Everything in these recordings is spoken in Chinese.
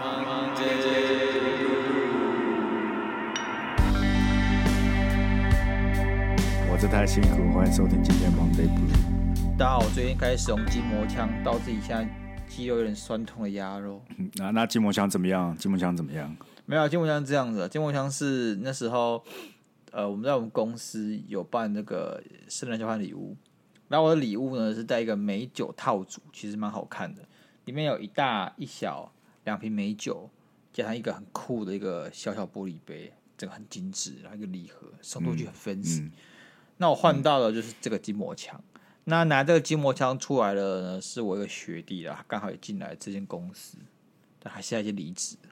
我这太辛苦，欢迎收听今天 Monday Blue。大家好，我最近开始使用筋膜枪，到自己现在肌肉有点酸痛的鸭肉。那那筋膜枪怎么样？筋膜枪怎么样？没有，筋膜枪是这样子。筋膜枪是那时候，呃，我们在我们公司有办那个圣诞交换礼物，然后我的礼物呢是带一个美酒套组，其实蛮好看的，里面有一大一小两瓶美酒，加上一个很酷的一个小小玻璃杯，这个很精致，然后一个礼盒，送出去很 fancy。嗯嗯、那我换到的就是这个筋膜枪。那拿这个筋膜枪出来的呢，是我一个学弟啦，刚好也进来这间公司，但还现在已经离职了，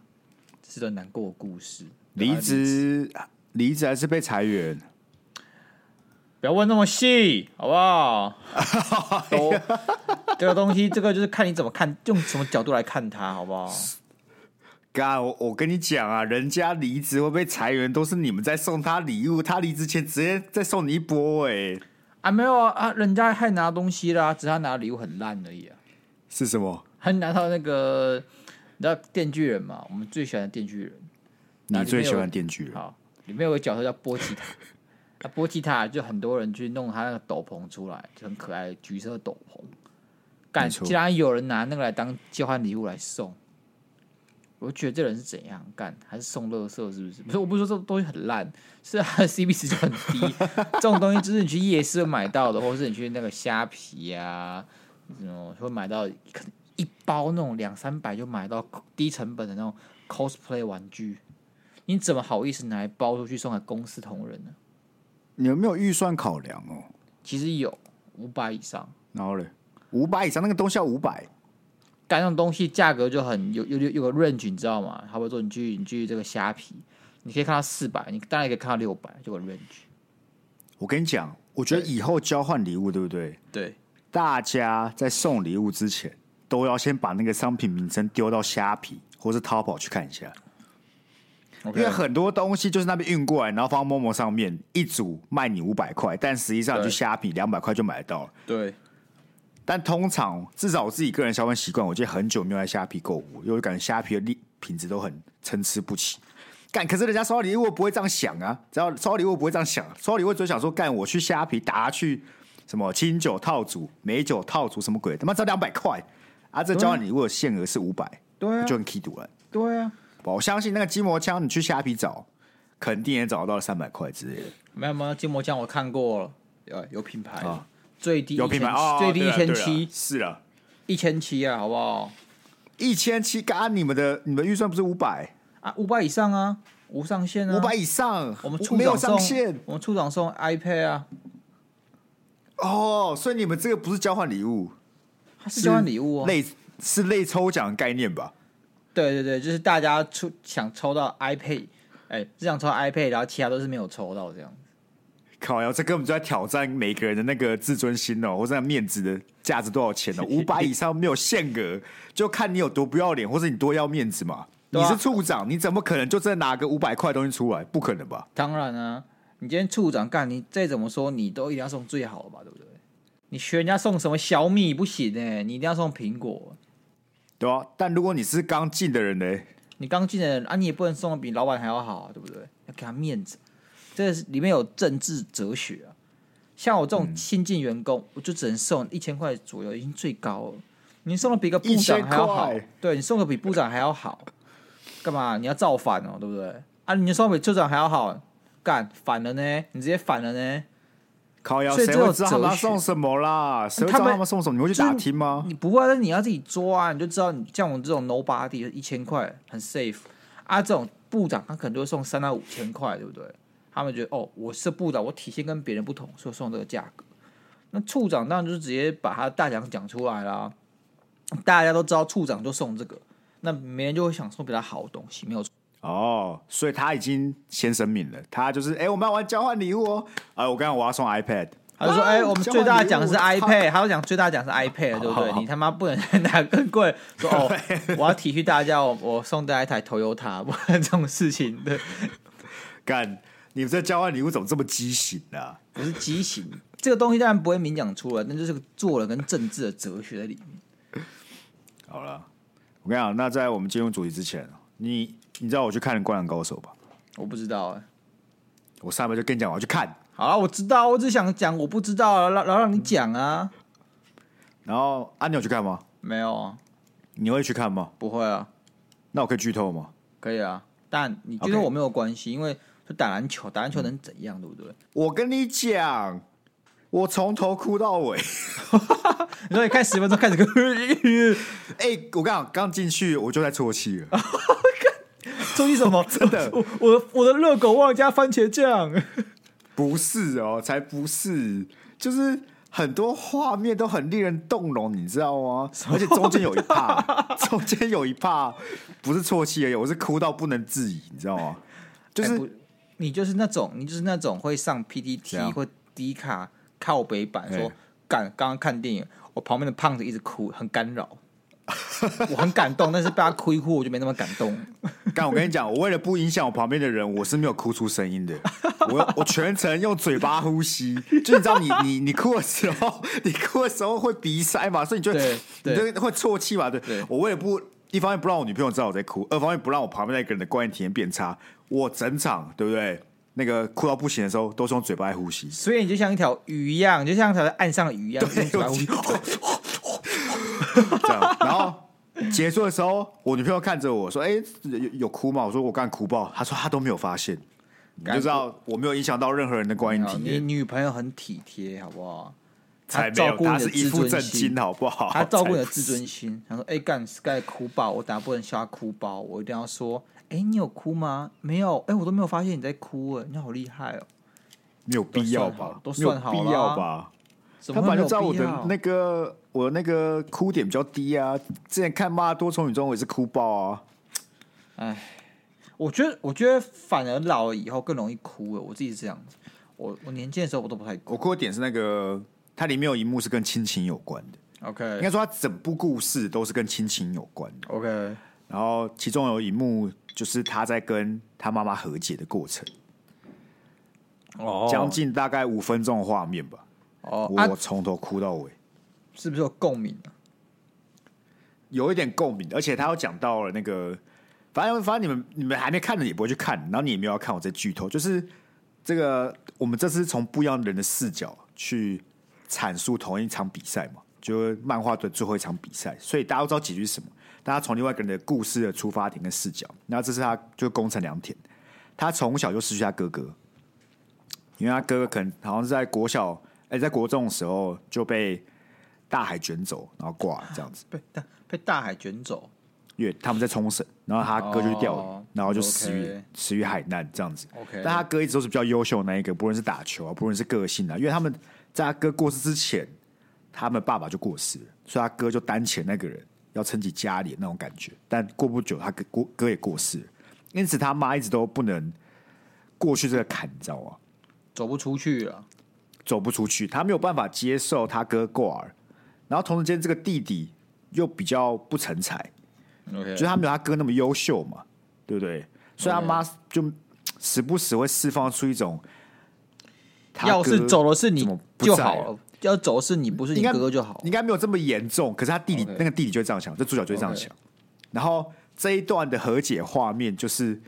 这是段难过的故事。离职，离职还是被裁员？不要问那么细，好不好？都这个东西，这个就是看你怎么看，用什么角度来看它，好不好？哥，我我跟你讲啊，人家离职会被裁员，都是你们在送他礼物，他离职前直接再送你一波，哎。啊，没有啊啊！人家还拿东西啦，只是他拿的礼物很烂而已啊。是什么？还拿到那个，你知道电锯人嘛？我们最喜欢的电锯人。你最喜欢电锯人？好，里面有个角色叫波奇塔。啊，波吉塔就很多人去弄他那个斗篷出来，就很可爱橘色斗篷。干，竟然有人拿那个来当交换礼物来送。我觉得这人是怎样干？还是送乐色？是不是？不是，我不是说这东西很烂，是它的 CP 值就很低。这种东西就是你去夜市买到的，或者是你去那个虾皮啊，什么会买到可能一包那种两三百就买到低成本的那种 cosplay 玩具。你怎么好意思拿来包出去送给公司同仁呢？你有没有预算考量哦？其实有五百以上。然后嘞，五百以上那个东西要五百。干那种东西价格就很有有有有个 range，你知道吗？好比说你去你去这个虾皮，你可以看到四百，你当然也可以看到六百，就个 range。我跟你讲，我觉得以后交换礼物，对不对？对，大家在送礼物之前，都要先把那个商品名称丢到虾皮或是淘宝去看一下.因为很多东西就是那边运过来，然后放到 Momo 上面一组卖你五百块，但实际上就虾皮两百块就买得到了。对。但通常，至少我自己个人消费习惯，我记得很久没有在虾皮购物，因为感觉虾皮的品品质都很参差不齐。干，可是人家收到礼物不会这样想啊，只要收到礼物不会这样想，收到礼物只会想说，干，我去虾皮打去什么清酒套组、美酒套组什么鬼，他妈只要两百块啊！这交换礼物的限额是五百，对啊，就很气度了。对啊，我相信那个筋膜枪，你去虾皮找，肯定也找得到三百块之类的。没有吗？筋膜枪我看过了，有有品牌啊。最低有品牌哦，最低一千七，是了，一千七啊，好不好？一千七，干你们的，你们预算不是五百啊？五百以上啊，无上限啊，五百以上，我们处长没有上限，我们处长送 iPad 啊。哦，所以你们这个不是交换礼物，它是交换礼物哦，类是类抽奖概念吧？对对对，就是大家出想抽到 iPad，哎，只想抽到 iPad，然后其他都是没有抽到这样。靠呀！这根本就在挑战每个人的那个自尊心哦，或者面子的价值多少钱哦？五百以上没有限额，就看你有多不要脸，或者你多要面子嘛。啊、你是处长，你怎么可能就真的拿个五百块东西出来？不可能吧？当然啊，你今天处长干，你再怎么说，你都一定要送最好的吧？对不对？你学人家送什么小米不行呢？你一定要送苹果，对啊。但如果你是刚进的人呢？你刚进的人啊，你也不能送的比老板还要好啊，对不对？要给他面子。这里面有政治哲学啊，像我这种新进员工，嗯、我就只能送一千块左右，已经最高了。你送的比个部长还要好，对，你送的比部长还要好，干嘛？你要造反哦，对不对？啊，你送的比处长还要好，干反了呢？你直接反了呢？靠腰，谁会知道他们送什么啦？谁会知道他们送什么？你会去打听吗？你不会，那你要自己抓啊，你就知道。你像我这种 nobody，一千块很 safe 啊。这种部长他可能就会送三到五千块，对不对？他们觉得哦，我是部长，我体现跟别人不同，所以送这个价格。那处长当然就是直接把他大奖讲出来啦，大家都知道处长就送这个，那别人就会想送比他好的东西，没有错。哦，所以他已经先声明了，他就是哎，我们要玩交换礼物哦。哎，我刚刚我要送 iPad，他就说哎，我们最大的奖是 iPad，他就讲最大奖是 iPad，对不对？你他妈不能拿更贵，说哦，我要体恤大家，我我送大家一台 Toyota，不然这种事情的干。你们这交换礼物怎么这么畸形呢、啊？不是畸形，这个东西当然不会明讲出来，那就是做人跟政治的哲学在里面。好了，我跟你讲，那在我们进入主题之前，你你知道我去看《灌篮高手》吧？我不知道哎、欸。我上面就跟你讲，我要去看。好了，我知道，我只想讲我不知道，然后让你讲啊。然后啊，你有去看吗？没有啊。你会去看吗？不会啊。那我可以剧透吗？可以啊，但你剧透我没有关系.因为就打篮球，打篮球能怎样，对不对？我跟你讲，我从头哭到尾。你说你看十分钟开始哭，哎、欸，我刚刚进去我就在啜泣了。啜泣什么？真的，我我的我的热狗忘了加番茄酱。不是哦，才不是，就是。很多画面都很令人动容，你知道吗？而且中间有一 part，中间有一 part 不是啜泣而已，我是哭到不能自已，你知道吗？就是、欸、你就是那种，你就是那种会上 PTT 或 D 卡靠北版说，干刚刚看电影，我旁边的胖子一直哭，很干扰。我很感动，但是被他哭一哭，我就没那么感动。但我跟你讲，我为了不影响我旁边的人，我是没有哭出声音的。我我全程用嘴巴呼吸，就你知道你，你你你哭的时候，你哭的时候会鼻塞嘛，所以你就你就会啜泣嘛。对，对我为了不一方面不让我女朋友知道我在哭，二方面不让我旁边那个人的观影体验变差，我整场对不对？那个哭到不行的时候，都是用嘴巴来呼吸。所以你就像一条鱼一样，就像一条在岸上的鱼一样，用嘴巴呼吸。这样，然后结束的时候，我女朋友看着我说：“哎、欸，有有哭吗？”我说：“我刚哭爆。”她说：“她都没有发现。”你就知道我没有影响到任何人的观影体验。你女朋友很体贴，好不好？才照顾你的自尊心，好不好？她照顾你的自尊心。她说：“哎、欸，干 Sky 哭爆，我等下不能笑他哭爆，我一定要说：‘哎、欸，你有哭吗？’没有，哎、欸，我都没有发现你在哭，哎，你好厉害哦！没有必要吧？都算好了，必要吧？他本来就知道我的那个。”我那个哭点比较低啊，之前看《妈多重宇宙》我也是哭爆啊。哎，我觉得我觉得反而老了以后更容易哭了。我自己是这样子，我我年轻的时候我都不太哭。我哭的点是那个，它里面有一幕是跟亲情有关的。OK，应该说它整部故事都是跟亲情有关的。OK，然后其中有一幕就是他在跟他妈妈和解的过程。哦，将近大概五分钟的画面吧。哦，我从头哭到尾。是不是有共鸣啊？有一点共鸣，而且他又讲到了那个，反正反正你们你们还没看的也不会去看，然后你也没有要看我这剧透，就是这个我们这次从不一样的人的视角去阐述同一场比赛嘛，就是漫画的最后一场比赛，所以大家都知道结局是什么，大家从另外一个人的故事的出发点跟视角，然后这是他就宫城良田，他从小就失去他哥哥，因为他哥哥可能好像是在国小哎、欸、在国中的时候就被。大海卷走，然后挂了这样子，被大被大海卷走，因为他们在冲绳，然后他哥就掉了，哦、然后就死于死于海难这样子。Okay, 但他哥一直都是比较优秀的那一个，不论是打球啊，不论是个性啊，因为他们在他哥过世之前，他们爸爸就过世了，所以他哥就担起那个人要撑起家里的那种感觉。但过不久，他哥哥哥也过世了，因此他妈一直都不能过去这个坎，你知道吗？走不出去了，走不出去，他没有办法接受他哥过儿。然后同时间，这个弟弟又比较不成才.就他没有他哥那么优秀嘛，对不对？所以他妈就时不时会释放出一种，要是走的是你就好了，要走的是你不是你哥哥就好，应该没有这么严重。可是他弟弟.那个弟弟就会这样想，这主角就会这样想。然后这一段的和解画面，就是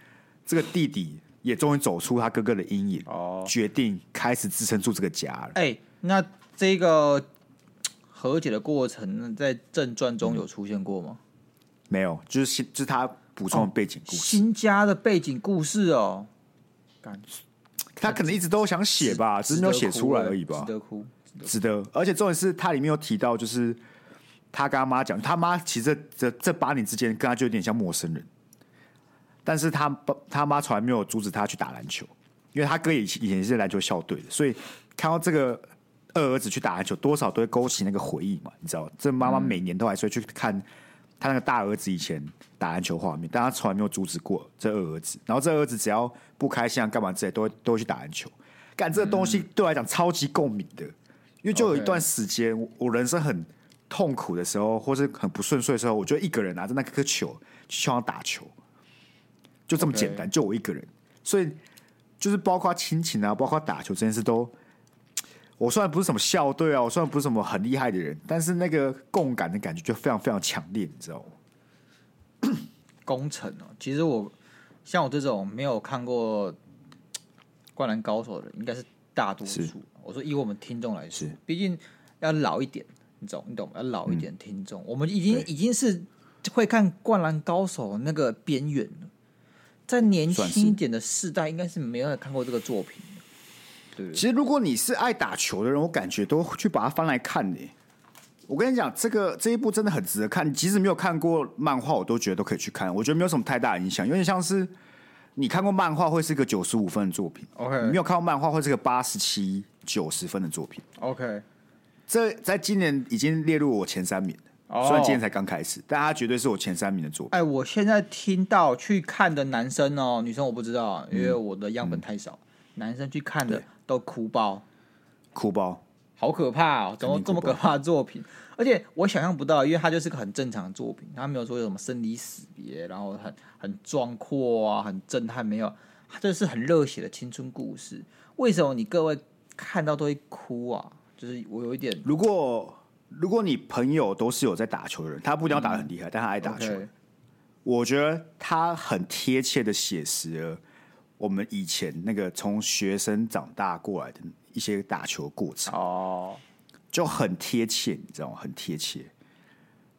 这个弟弟也终于走出他哥哥的阴影，哦，决定开始支撑住这个家了。哎，那这个。和解的过程在正传中有出现过吗？没有，就是新，就是他补充的背景故事。哦、新家的背景故事哦，他可能一直都想写吧，只是没有写出来而已吧。值得哭，值得。而且重点是他里面有提到，就是他跟他妈讲，他妈其实这这这八年之间跟他就有点像陌生人，但是他爸他妈从来没有阻止他去打篮球，因为他哥以前以前是篮球校队的，所以看到这个。二儿子去打篮球，多少都会勾起那个回忆嘛，你知道？这妈妈每年都还是会去看他那个大儿子以前打篮球画面，但他从来没有阻止过这二儿子。然后这儿子只要不开心啊，干嘛之类，都会都会去打篮球。干这个东西对我来讲超级共鸣的，因为就有一段时间，我人生很痛苦的时候，或是很不顺遂的时候，我就一个人拿着那颗球去球场打球，就这么简单，就我一个人。所以就是包括亲情啊，包括打球这件事都。我虽然不是什么校队啊，我虽然不是什么很厉害的人，但是那个共感的感觉就非常非常强烈，你知道吗？工程哦，其实我像我这种没有看过《灌篮高手》的，应该是大多数。我说以我们听众来说，毕竟要老一点，你懂你懂吗？要老一点听众，嗯、我们已经已经是会看《灌篮高手》那个边缘了。在年轻一点的世代，应该是没有看过这个作品。对，其实如果你是爱打球的人，我感觉都去把它翻来看呢。我跟你讲，这个这一部真的很值得看。你即使没有看过漫画，我都觉得都可以去看。我觉得没有什么太大影响，有点像是你看过漫画会是个九十五分的作品，OK？你没有看过漫画会是个八十七、九十分的作品，OK？这在今年已经列入我前三名。Oh. 虽然今天才刚开始，但他绝对是我前三名的作品。哎，我现在听到去看的男生哦，女生我不知道，因为我的样本太少。嗯、男生去看的都哭包，哭包，好可怕哦！怎么这么可怕的作品？而且我想象不到，因为他就是个很正常的作品，他没有说有什么生离死别，然后很很壮阔啊，很震撼，没有，他这是很热血的青春故事。为什么你各位看到都会哭啊？就是我有一点，如果。如果你朋友都是有在打球的人，他不一定要打得很厉害，嗯、但他爱打球。Okay. 我觉得他很贴切的写实了我们以前那个从学生长大过来的一些打球过程哦，就很贴切，你知道吗？很贴切，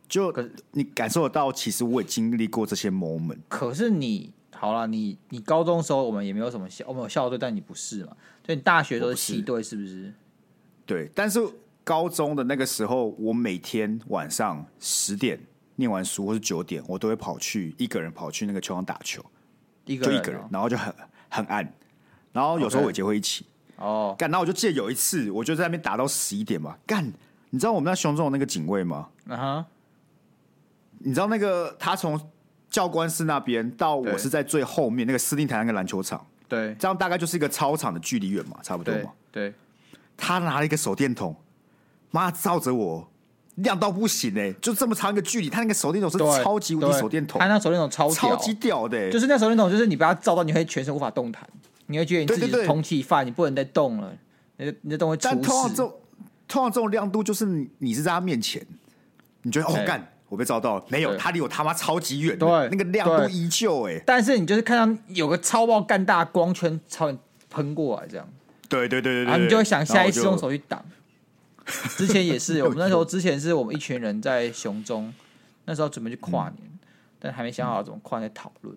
就你感受得到，其实我也经历过这些 moment。可是你好了，你你高中的时候我们也没有什么校，我们有校队，但你不是嘛？所以你大学都是系队，是不是？对，但是。高中的那个时候，我每天晚上十点念完书，或是九点，我都会跑去一个人跑去那个球场打球，一个哦、就一个人，然后就很很暗，然后有时候伟杰会一起。哦，干，然后我就记得有一次，我就在那边打到十一点嘛，干，你知道我们那雄中的那个警卫吗？啊哈，你知道那个他从教官室那边到我是在最后面那个司令台那个篮球场，对，这样大概就是一个操场的距离远嘛，差不多嘛，对，对。他拿了一个手电筒。妈照着我，亮到不行哎、欸！就这么长一个距离，他那个手电筒是超级无敌手电筒，他那手电筒超超级屌的、欸，就是那手电筒，就是你不要照到，你会全身无法动弹，你会觉得你自己是通气犯，你不能再动了，你的你的东西。但通常这种通常这种亮度，就是你你是在他面前，你觉得哦干，我被照到了，没有，他离我他妈超级远，对，那个亮度依旧哎。但是你就是看到有个超爆干大光圈朝你喷过来，这样，对对对对对，然后你就会想下一次用手去挡。之前也是，我们那时候之前是我们一群人在熊中，那时候准备去跨年，嗯、但还没想好怎么跨在讨论。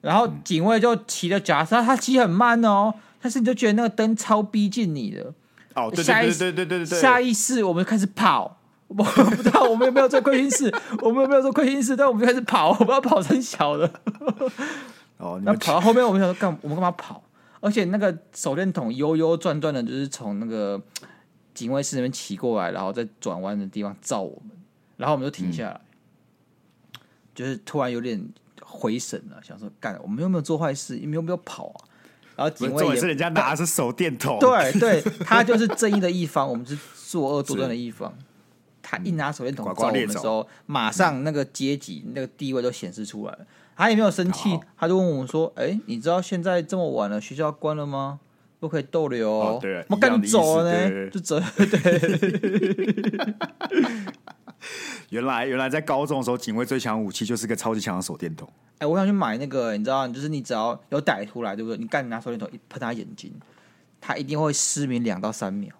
然后警卫就骑着脚踏车，他骑很慢哦，但是你就觉得那个灯超逼近你的。哦，对对对对对对对，下意识我们就开始跑，我不知道我们有没有做亏心事，我们有没有做亏心事，但我们就开始跑，我们要跑成小的。哦，那跑到后面，我们想说干，我们干嘛跑？而且那个手电筒悠悠转转的，就是从那个。警卫室那边骑过来，然后在转弯的地方照我们，然后我们就停下来，嗯、就是突然有点回神了，想说干，我们又没有做坏事？你们有没有跑啊？然后警卫也是人家拿的是手电筒，对对，他就是正义的一方，我们是作恶多端的一方。他一拿手电筒照我们的时候，马上那个阶级、那个地位都显示出来了。他也没有生气，他就问我们说：“哎，你知道现在这么晚了，学校要关了吗？”不可以逗留哦，我赶紧走呢，就走。对，原来原来在高中的时候，警卫最强武器就是个超级强的手电筒。哎，我想去买那个，你知道，就是你只要有歹徒来，对不对？你赶紧拿手电筒一喷他眼睛，他一定会失明两到三秒。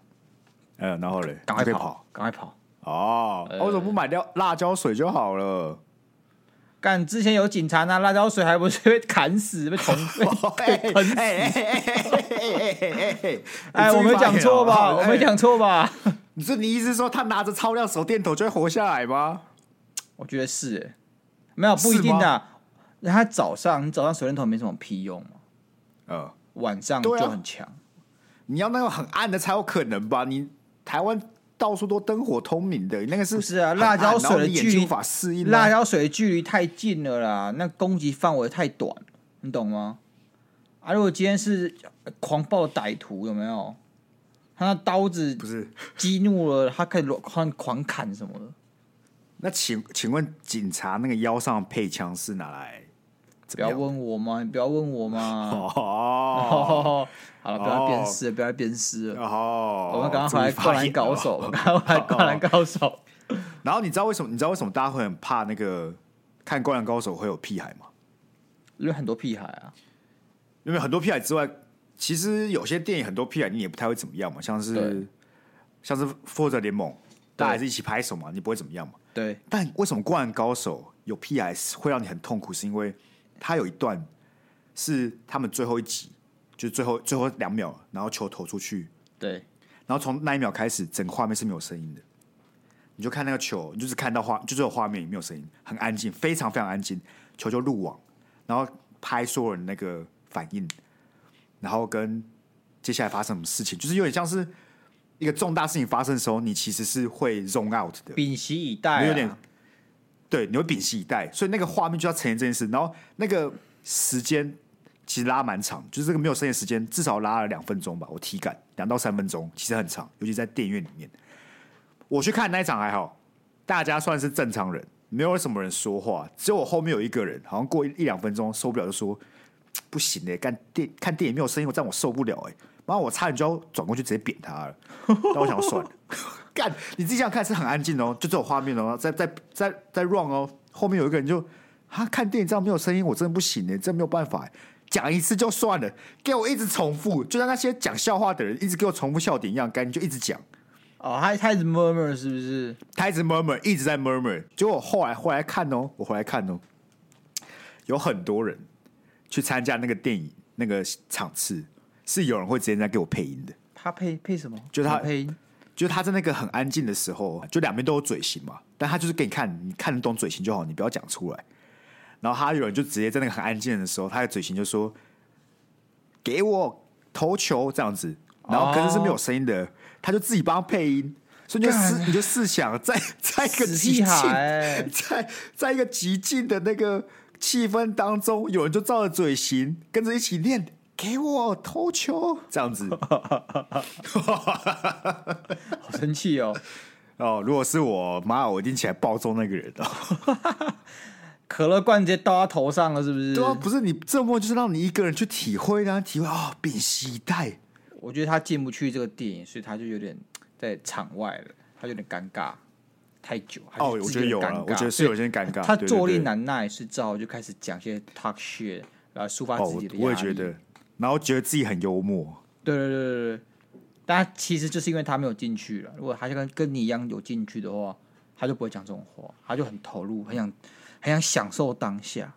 嗯，然后嘞，赶快跑，赶快跑。哦，为什么不买掉辣椒水就好了？干，之前有警察拿辣椒水，还不是被砍死，被捅死，被 喷死。哎，我没讲错吧？我没讲错吧？你说你意思说他拿着超亮手电筒就会活下来吗？我觉得是，哎，没有不一定的。他早上，你早上手电筒没什么屁用晚上就很强。你要那种很暗的才有可能吧？你台湾。到处都灯火通明的，那个是不是啊？辣椒水的距离无法适应，辣椒水的距离太近了啦，那攻击范围太短，你懂吗？啊，如果今天是狂暴歹徒，有没有？他那刀子不是激怒了，他可以狂狂砍什么的。那请请问，警察那个腰上配枪是拿来？不要问我嘛，你不要问我嘛。哦。好了，不要鞭尸，不要鞭尸了。哦，我们刚刚回来灌篮高手，刚刚回来灌篮高手。然后你知道为什么？你知道为什么大家会很怕那个看《灌篮高手》会有屁孩吗？因为很多屁孩啊，因为很多屁孩之外，其实有些电影很多屁孩你也不太会怎么样嘛，像是像是《复仇者联盟》，大家还是一起拍手嘛，你不会怎么样嘛。对。但为什么《灌篮高手》有屁孩会让你很痛苦？是因为他有一段是他们最后一集，就是最后最后两秒，然后球投出去，对。然后从那一秒开始，整个画面是没有声音的，你就看那个球，你就是看到画，就只有画面没有声音，很安静，非常非常安静，球就入网。然后拍所有人那个反应，然后跟接下来发生什么事情，就是有点像是一个重大事情发生的时候，你其实是会 zone out 的，屏息以待、啊，有点对，你会屏息以待，所以那个画面就要呈现这件事。然后那个时间其实拉蛮长，就是这个没有声音的时间至少拉了两分钟吧，我体感两到三分钟，其实很长，尤其在电影院里面。我去看那一场还好，大家算是正常人。没有什么人说话，只有我后面有一个人，好像过一一两分钟受不了，就说 不行嘞，看电看电影没有声音，我这样我受不了哎。然后我差点就要转过去直接扁他了，但我想算了，干你自己想看是很安静哦，就这种画面哦，在在在在 run 哦，后面有一个人就他看电影这样没有声音，我真的不行哎，真没有办法，讲一次就算了，给我一直重复，就像那些讲笑话的人一直给我重复笑点一样，干你就一直讲。哦，他他一直 murmur 是不是？他一直 murmur，一直在 murmur。结果后来后来看哦，我回来看哦，有很多人去参加那个电影那个场次，是有人会直接在给我配音的。他配配什么？就他配音，就他在那个很安静的时候，就两边都有嘴型嘛，但他就是给你看，你看得懂嘴型就好，你不要讲出来。然后他有人就直接在那个很安静的时候，他的嘴型就说：“给我投球这样子。”然后可是是没有声音的。哦他就自己帮他配音，所以你就试，你就试想，在在一个极静，在在一个极静的那个气氛当中，有人就照着嘴型跟着一起念，给我投球，这样子，好生气哦！哦，如果是我，妈，我一定起来暴揍那个人哦！可乐罐直接倒他头上了，是不是？对啊，不是你这么就是让你一个人去体会，让他体会啊，屏息以待。我觉得他进不去这个电影，所以他就有点在场外了，他有点尴尬，太久。哦，我觉得有了，我觉得是有些尴尬。他坐立难耐，是之后就开始讲些 talk shit 来抒发自己的压力。我也觉得，然后觉得自己很幽默。对对对对对，但其实就是因为他没有进去了。如果他就跟跟你一样有进去的话，他就不会讲这种话，他就很投入，很想很想享受当下。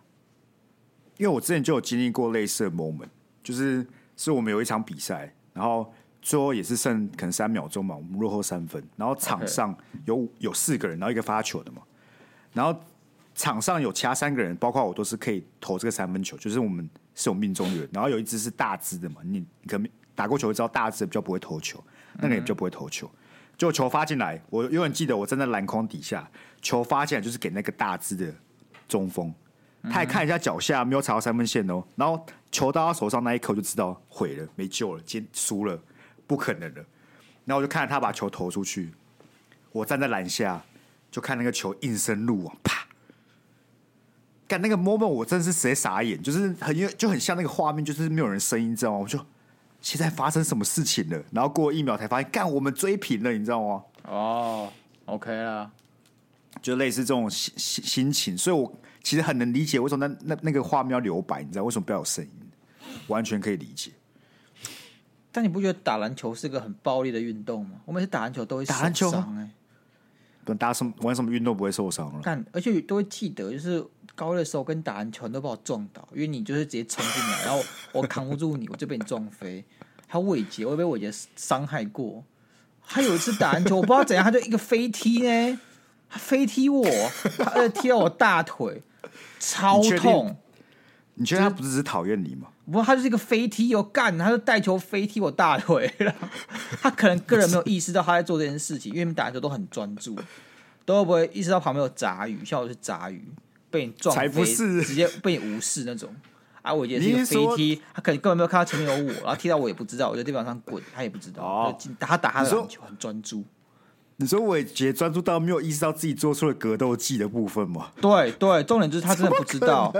因为我之前就有经历过类似的 moment，就是是我们有一场比赛。然后最后也是剩可能三秒钟嘛，我们落后三分。然后场上有、有四个人，然后一个发球的嘛。然后场上有其他三个人，包括我都是可以投这个三分球，就是我们是有命中率。然后有一只是大只的嘛，你可能打过球就知道大只的比较不会投球，那个也比较不会投球。就球发进来，我永远记得我站在篮筐底下，球发进来就是给那个大只的中锋，他还看一下脚下没有踩到三分线哦，然后。球到他手上那一刻，就知道毁了，没救了，今输了，不可能的。然后我就看着他把球投出去，我站在篮下，就看那个球应声入网，啪！干那个 moment，我真的是直接傻眼，就是很就很像那个画面，就是没有人声音，知道吗？我就现在发生什么事情了？然后过了一秒才发现，干我们追平了，你知道吗？哦，OK 了，就类似这种心心心情，所以我。其实很能理解为什么那那那个画面要留白，你知道为什么不要有声音？完全可以理解。但你不觉得打篮球是个很暴力的运动吗？我每次打篮球都会受伤哎。不打什么玩什么运动不会受伤了？但，而且都会记得，就是高二的时候跟打篮球，你都把我撞倒，因为你就是直接冲进来，然后我扛不住你，我就被你撞飞。还有伟杰，我也被伟杰伤害过。他有一次打篮球，我不知道怎样，他就一个飞踢呢，他飞踢我，他踢到我大腿。超痛！你觉得他不是只是讨厌你吗？不过，他就是一个飞踢，又干，他就带球飞踢我大腿了。他可能个人没有意识到他在做这件事情，因为打球都很专注，都不会意识到旁边有杂鱼，像我是杂鱼，被你撞不是，直接被你无视那种。啊，我觉得是个飞踢，他可能根本没有看到前面有我，然后踢到我也不知道，我在地板上滚，他也不知道。哦，他打他的篮球很专注。你说伟杰专注到没有意识到自己做出了格斗技的部分吗？对对，重点就是他真的不知道，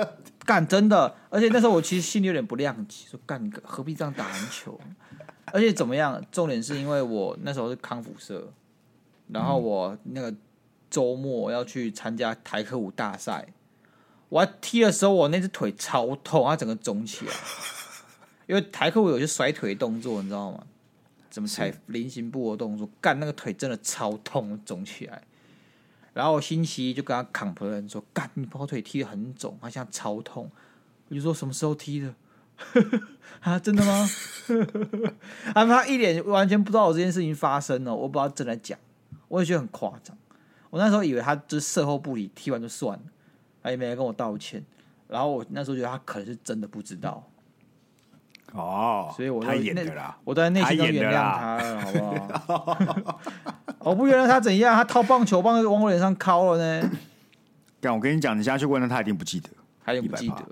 干真的。而且那时候我其实心里有点不谅解，说干何必这样打篮球？而且怎么样？重点是因为我那时候是康复社，然后我那个周末要去参加台科舞大赛，我还踢的时候，我那只腿超痛，它整个肿起来。因为台客有些甩腿动作，你知道吗？怎么踩菱形步的动作，干那个腿真的超痛，肿起来。然后我星期一就跟他 complain 说：“干，你跑腿踢得很肿，好像超痛。”我就说：“什么时候踢的？” 啊，真的吗？他 他一脸完全不知道我这件事情发生了，我不知道正在讲，我也觉得很夸张。我那时候以为他就是事后不理，踢完就算了。他也没来跟我道歉，然后我那时候觉得他可能是真的不知道，哦，所以我他演的啦，我都在内心都原谅他了，好不好？我 不原谅他怎样？他掏棒球棒往我脸上敲了呢？但我跟你讲，你现在去问他，他一定不记得，他一定不记得，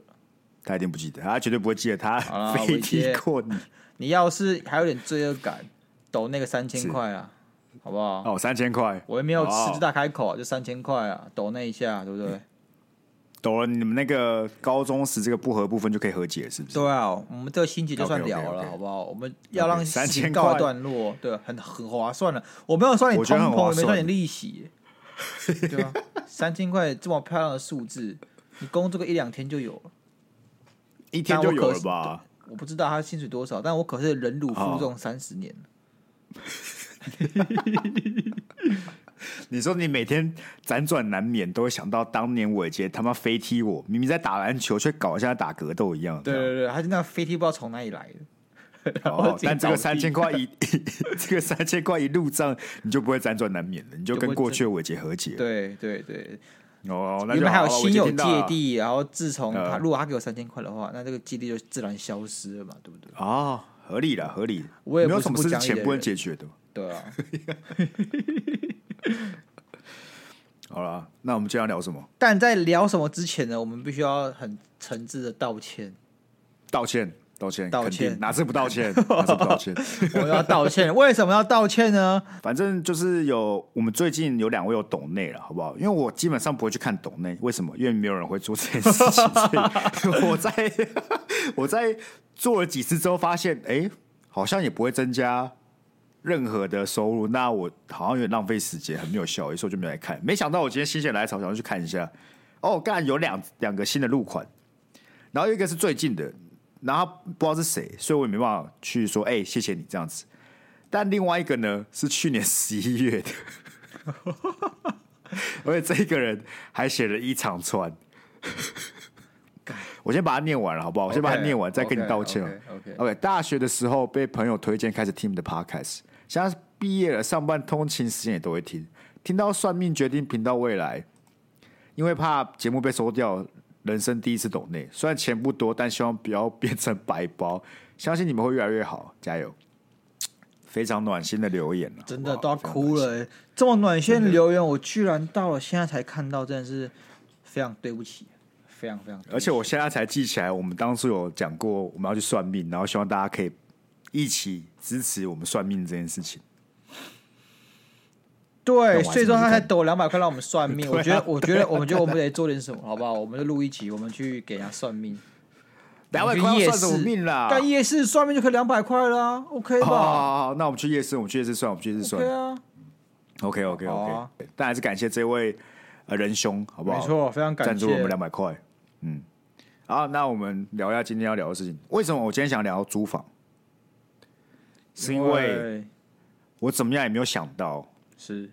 他一定不记得，他绝对不会记得他 飞踢过你。你要是还有点罪恶感，抖那个三千块啊！好不好？哦，三千块，我也没有狮子大开口啊，就三千块啊，抖那一下，对不对？抖了，你们那个高中时这个不合部分就可以和解，是不是？对啊，我们这个心结就算了了，好不好？我们要让事情告一段落，对，很很划算了。我没有算你通膨，没算你利息，对啊，三千块这么漂亮的数字，你工作个一两天就有了，一天就有了吧？我不知道他薪水多少，但我可是忍辱负重三十年了。你说你每天辗转难眠，都会想到当年伟杰他妈飞踢我，明明在打篮球，却搞得像在打格斗一样。对对对，他就那飞踢不知道从哪里来的。哦，但 这个三千块一，这个三千块一入账，你就不会辗转难眠了，你就跟过去的伟杰和解。对对对，哦，那你们还有心有芥蒂，然后自从他如果他给我三千块的话，那这个芥蒂就自然消失了嘛，对不对？哦，合理了，合理。我也没有什么事钱不能解决的。对啊。好了，那我们今天要聊什么？但在聊什么之前呢，我们必须要很诚挚的道歉，道歉，道歉，道歉，哪次不道歉？哪次不道歉？我要道歉，为什么要道歉呢？反正就是有我们最近有两位有懂内了，好不好？因为我基本上不会去看懂内，为什么？因为没有人会做这件事情。所以 我在我在做了几次之后，发现哎、欸，好像也不会增加。任何的收入，那我好像有点浪费时间，很没有效益，所以我就没来看。没想到我今天心血来潮，想要去看一下。哦，刚才有两两个新的入款，然后一个是最近的，然后不知道是谁，所以我也没办法去说，哎、欸，谢谢你这样子。但另外一个呢，是去年 十一月的，而且这个人还写了一长串。我先把它念完了，好不好？我先把它念完，okay, 再跟你道歉。OK，OK。Okay, okay, okay, 大学的时候被朋友推荐开始听你的 Podcast。现在毕业了，上班通勤时间也都会听。听到算命决定频道未来，因为怕节目被收掉，人生第一次懂内。虽然钱不多，但希望不要变成白包。相信你们会越来越好，加油！非常暖心的留言，真的都要哭了。这么暖心的留言，我居然到了现在才看到，真的是非常对不起，非常非常。而且我现在才记起来，我们当初有讲过我们要去算命，然后希望大家可以。一起支持我们算命这件事情。对，所以说他才抖两百块让我们算命。我觉得，我觉得，我们觉得我们得做点什么，好不好？我们就录一集，我们去给人家算命。两百块算什么命啦？干夜市算命就可以两百块啦，OK 吧？好好好，那我们去夜市，我们去夜市算，我们去夜市算。对啊，OK OK OK。但还是感谢这位呃仁兄，好不好？没错，非常感谢赞助我们两百块。嗯，好，那我们聊一下今天要聊的事情。为什么我今天想聊租房？是因为我怎么样也没有想到，是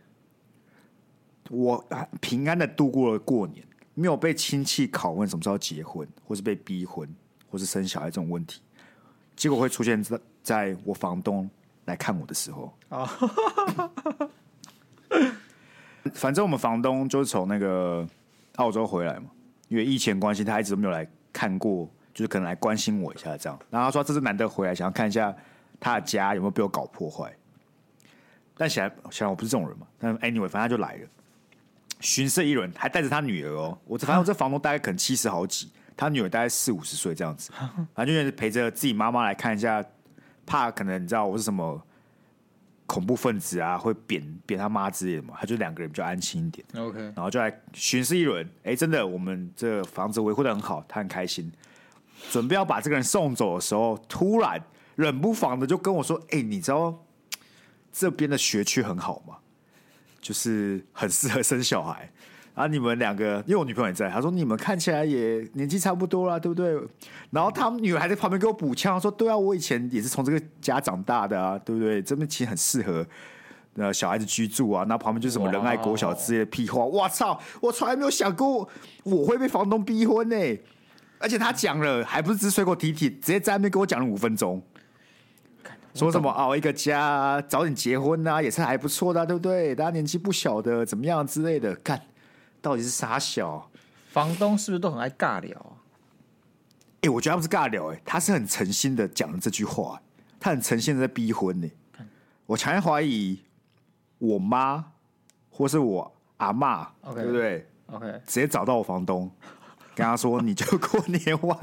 我平安的度过了过年，没有被亲戚拷问什么时候结婚，或是被逼婚，或是生小孩这种问题，结果会出现在在我房东来看我的时候啊。反正我们房东就是从那个澳洲回来嘛，因为疫情关系，他一直都没有来看过，就是可能来关心我一下这样。然后他说这是难得回来，想要看一下。他的家有没有被我搞破坏？但显然显然我不是这种人嘛。但 anyway，反正他就来了，巡视一轮，还带着他女儿哦。我反正我这房东大概可能七十好几，他女儿大概四五十岁这样子，反正就是陪着自己妈妈来看一下，怕可能你知道我是什么恐怖分子啊，会扁扁他妈之类的嘛。他就两个人比较安心一点。OK，然后就来巡视一轮。哎、欸，真的，我们这房子维护的很好，他很开心。准备要把这个人送走的时候，突然。冷不防的就跟我说：“哎、欸，你知道 这边的学区很好吗？就是很适合生小孩。然后你们两个，因为我女朋友也在，她说你们看起来也年纪差不多啦，对不对？然后他们女儿还在旁边给我补枪，说对啊，我以前也是从这个家长大的啊，对不对？这边其实很适合呃小孩子居住啊。那旁边就是什么仁爱国小之类的屁话，我操！我从来没有想过我会被房东逼婚呢、欸。而且他讲了，还不是只是随口提提，直接在那边跟我讲了五分钟。说什么熬一个家，早点结婚啊，也是还不错的、啊，对不对？大家年纪不小的，怎么样之类的，看到底是啥小？房东是不是都很爱尬聊？哎、欸，我觉得他不是尬聊、欸，哎，他是很诚心的讲了这句话，他很诚心的在逼婚呢、欸。我强烈怀疑我妈或是我阿妈，okay, 对不对？OK，直接找到我房东。跟他说，你就过年晚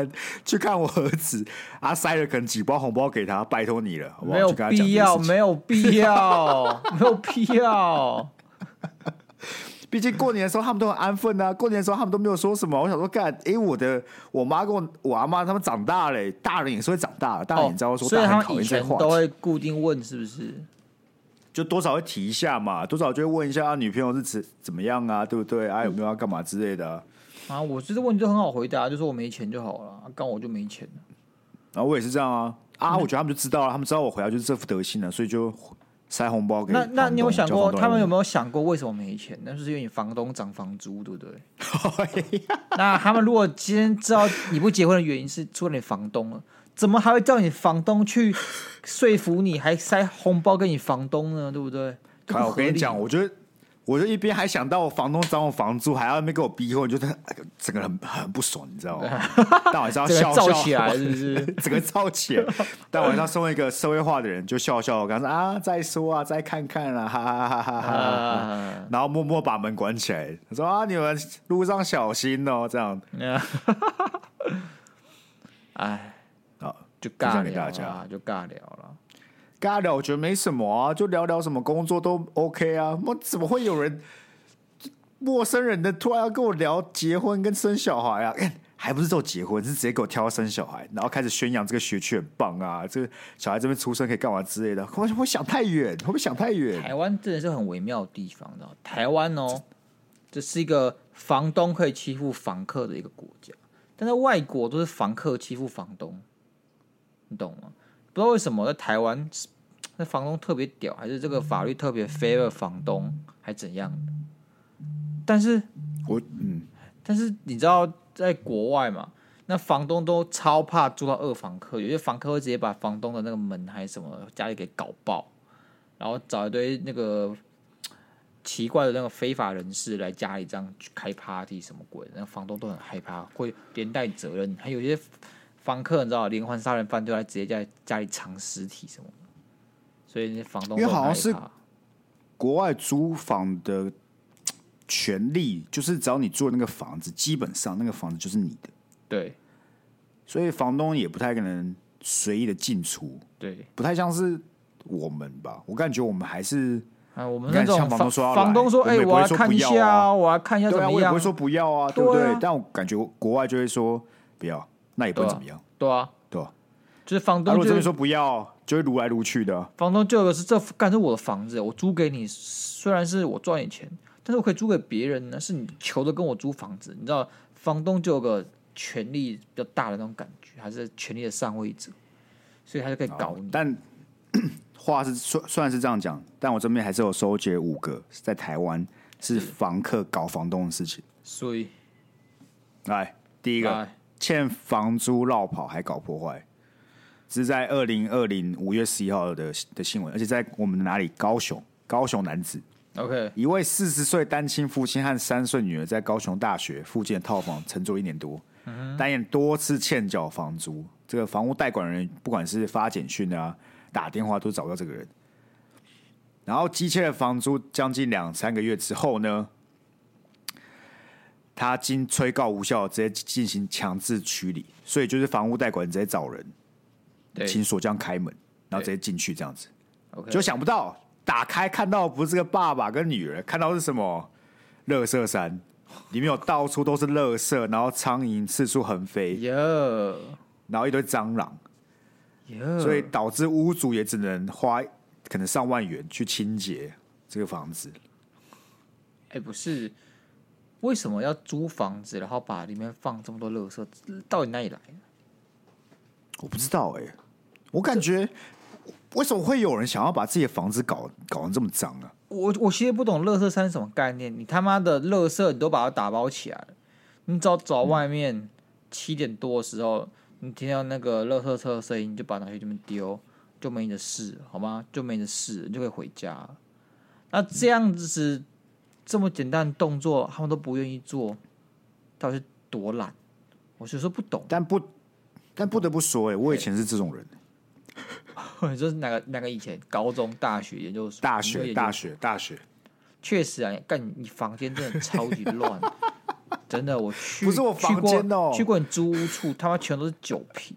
去看我儿子，啊，塞了可能几包红包给他，拜托你了，好不好？没有必要，没有必要，没有必要。毕竟过年的时候他们都很安分啊，过年的时候他们都没有说什么。我想说，干，哎、欸，我的我妈跟我我阿妈他们长大了，大人也是会长大的，大人你知道说，所以他们以前都会固定问是不是？就多少会提一下嘛，多少就会问一下、啊、女朋友是怎怎么样啊，对不对？啊，有没有要干嘛之类的、啊。啊，我这个问题就很好回答，就说我没钱就好了，刚我就没钱了。啊，我也是这样啊。啊，我觉得他们就知道了，他们知道我回来就是这副德行了，所以就塞红包给。那那你有想过，他们有没有想过为什么没钱？那就是因为你房东涨房租，对不对？那他们如果今天知道你不结婚的原因是出了你房东了，怎么还会叫你房东去说服你，还塞红包给你房东呢？对不对？看，我跟你讲，我觉得。我就一边还想到我房东涨我房租，还要那边给我逼婚，我觉得 整个人很很不爽，你知道吗？但晚上要笑笑起来，是不是？整个燥起来。但晚上身为一个社会化的人，就笑笑，我刚说啊，再说啊，再看看啊，哈哈哈哈哈哈。然后默默把门关起来，他说啊，你们路上小心哦，这样。哎，好，就尬聊了，就尬聊了。跟他聊，我觉得没什么啊，就聊聊什么工作都 OK 啊。我怎么会有人陌生人的突然要跟我聊结婚跟生小孩啊？还不是做结婚，是直接给我挑生小孩，然后开始宣扬这个学区很棒啊，这个小孩这边出生可以干嘛之类的。会不会想太远？会不会想太远？台湾真的是很微妙的地方，知道台湾哦，这是一个房东可以欺负房客的一个国家，但在外国都是房客欺负房东，你懂吗？不知道为什么在台湾，那房东特别屌，还是这个法律特别 favor 房东，还怎样？但是我嗯，但是你知道，在国外嘛，那房东都超怕住到二房客，有些房客会直接把房东的那个门还是什么家里给搞爆，然后找一堆那个 奇怪的那个非法人士来家里这样去开 party 什么鬼，那房东都很害怕，会连带责任，还有一些。房客你知道，连环杀人犯就来直接在家里藏尸体什么的，所以那房东因为好像是国外租房的权利，就是只要你住那个房子，基本上那个房子就是你的。对，所以房东也不太可能随意的进出。对，不太像是我们吧？我感觉我们还是啊，我们那种房东说，房东说，哎，我要看一下啊，我要看一下怎么样？我也不会说不要啊，对不对？但我感觉国外就会说不要。那也不能怎么样，对啊，对啊，就是房东如果这边说不要，就会撸来撸去的。房东就有个是这干是我的房子，我租给你，虽然是我赚点钱，但是我可以租给别人呢。是你求着跟我租房子，你知道，房东就有个权力比较大的那种感觉，还是权力的上位者，所以他就可以搞你。但话是说虽然是这样讲，但我这边还是有收集五个在台湾是房客搞房东的事情。所以，来第一个。欠房租落跑还搞破坏，是在二零二零五月十一号的的新闻，而且在我们哪里？高雄，高雄男子，OK，一位四十岁单亲父亲和三岁女儿在高雄大学附近的套房承租一年多，单眼多次欠缴房租，这个房屋代管人不管是发简讯啊、打电话都找不到这个人，然后积欠了房租将近两三个月之后呢，他经催告无效，直接进行强制驱离，所以就是房屋代管直接找人，请锁匠开门，然后直接进去这样子。就想不到打开看到不是个爸爸跟女儿，看到是什么？垃圾山，里面有到处都是垃圾，然后苍蝇四处横飞，然后一堆蟑螂，所以导致屋主也只能花可能上万元去清洁这个房子。哎，不是。为什么要租房子，然后把里面放这么多垃圾？到底哪里来？我不知道哎、欸，我感觉为什么会有人想要把自己的房子搞搞得这么脏啊？我我其实不懂垃圾山是什么概念。你他妈的垃圾你都把它打包起来了，你只要走外面七点多的时候，你听到那个垃圾车的声音，你就把它拿去这边丢，就没你的事，好吗？就没你的事，你就可以回家了。那这样子是这么简单的动作，他们都不愿意做，到底是多懒？我就说不懂，但不。但不得不说，哎，我以前是这种人。你说哪个哪个以前？高中、大学、研究所？大学、大学、大学。确实啊，干你房间真的超级乱，真的。我去不是我房间哦，去过你租屋处，他妈全都是酒瓶。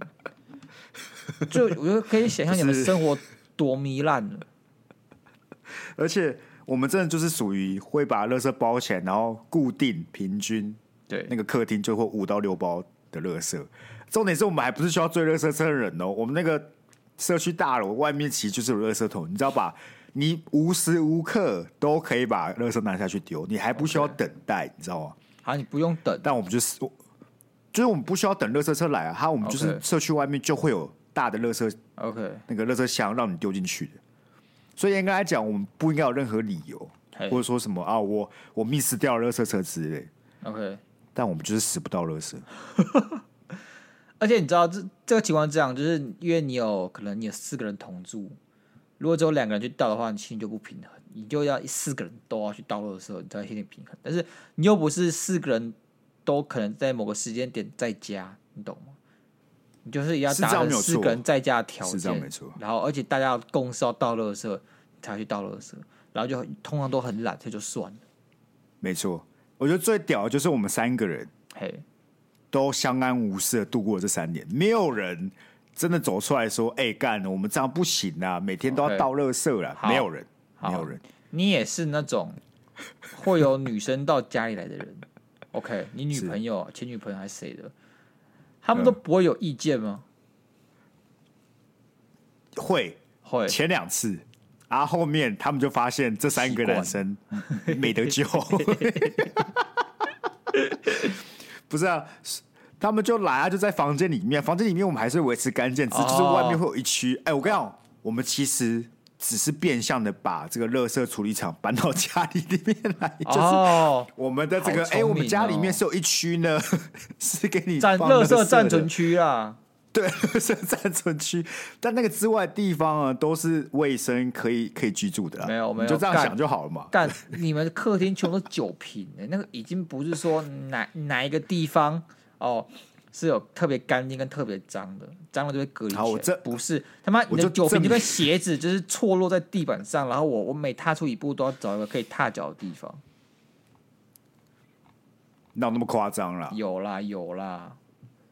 就我觉得可以想象你们生活多糜烂了。而且我们真的就是属于会把垃圾包起来，然后固定平均，对那个客厅就会五到六包的垃圾。重点是我们还不是需要追垃圾车的人哦，我们那个社区大楼外面其实就是有垃圾桶，你知道吧？你无时无刻都可以把垃圾拿下去丢，你还不需要等待，你知道吗？好，你不用等，但我们就是，就是我们不需要等垃圾车来啊，它我们就是社区外面就会有大的垃圾，OK，那个垃圾箱让你丢进去的。所以应该来讲，我们不应该有任何理由，或者说什么啊，我我 miss 掉了垃圾车之类，OK，但我们就是拾不到垃圾。而且你知道这这个情况这样，就是因为你有可能你有四个人同住，如果只有两个人去倒的话，你心里就不平衡，你就要四个人都要去倒垃圾，你才会心里平衡。但是你又不是四个人都可能在某个时间点在家，你懂吗？你就是要达成四个人在家的条件，没错。然后而且大家要共识要倒垃圾才去倒垃圾，然后就通常都很懒，这就算了。没错，我觉得最屌的就是我们三个人，嘿。都相安无事的度过了这三年，没有人真的走出来说：“哎、欸，干，我们这样不行啊，每天都要倒垃圾了。Okay. ”没有人，没有人。你也是那种会有女生到家里来的人，OK？你女朋友、前女朋友还是谁的？他们都不会有意见吗？嗯、会会前两次，啊，后面他们就发现这三个男生没得救。不是啊，他们就来啊，就在房间里面。房间里面我们还是维持干净，只是就是外面会有一区。哎、oh. 欸，我跟你讲，我们其实只是变相的把这个垃圾处理厂搬到家里里面来，就是我们的这个哎、oh. 欸，我们家里面是有一区呢，是给你暂垃圾暂存区啊。对，是暂存区，但那个之外的地方啊，都是卫生可以可以居住的啦。没有没有，就这样想就好了嘛。但你们客厅全都酒瓶，那个已经不是说哪哪一个地方哦是有特别干净跟特别脏的，脏了就会隔离起来。我这不是他妈，你的酒瓶就跟鞋子就是错落在地板上，然后我我每踏出一步都要找一个可以踏脚的地方。哪有那么夸张啦？有啦有啦。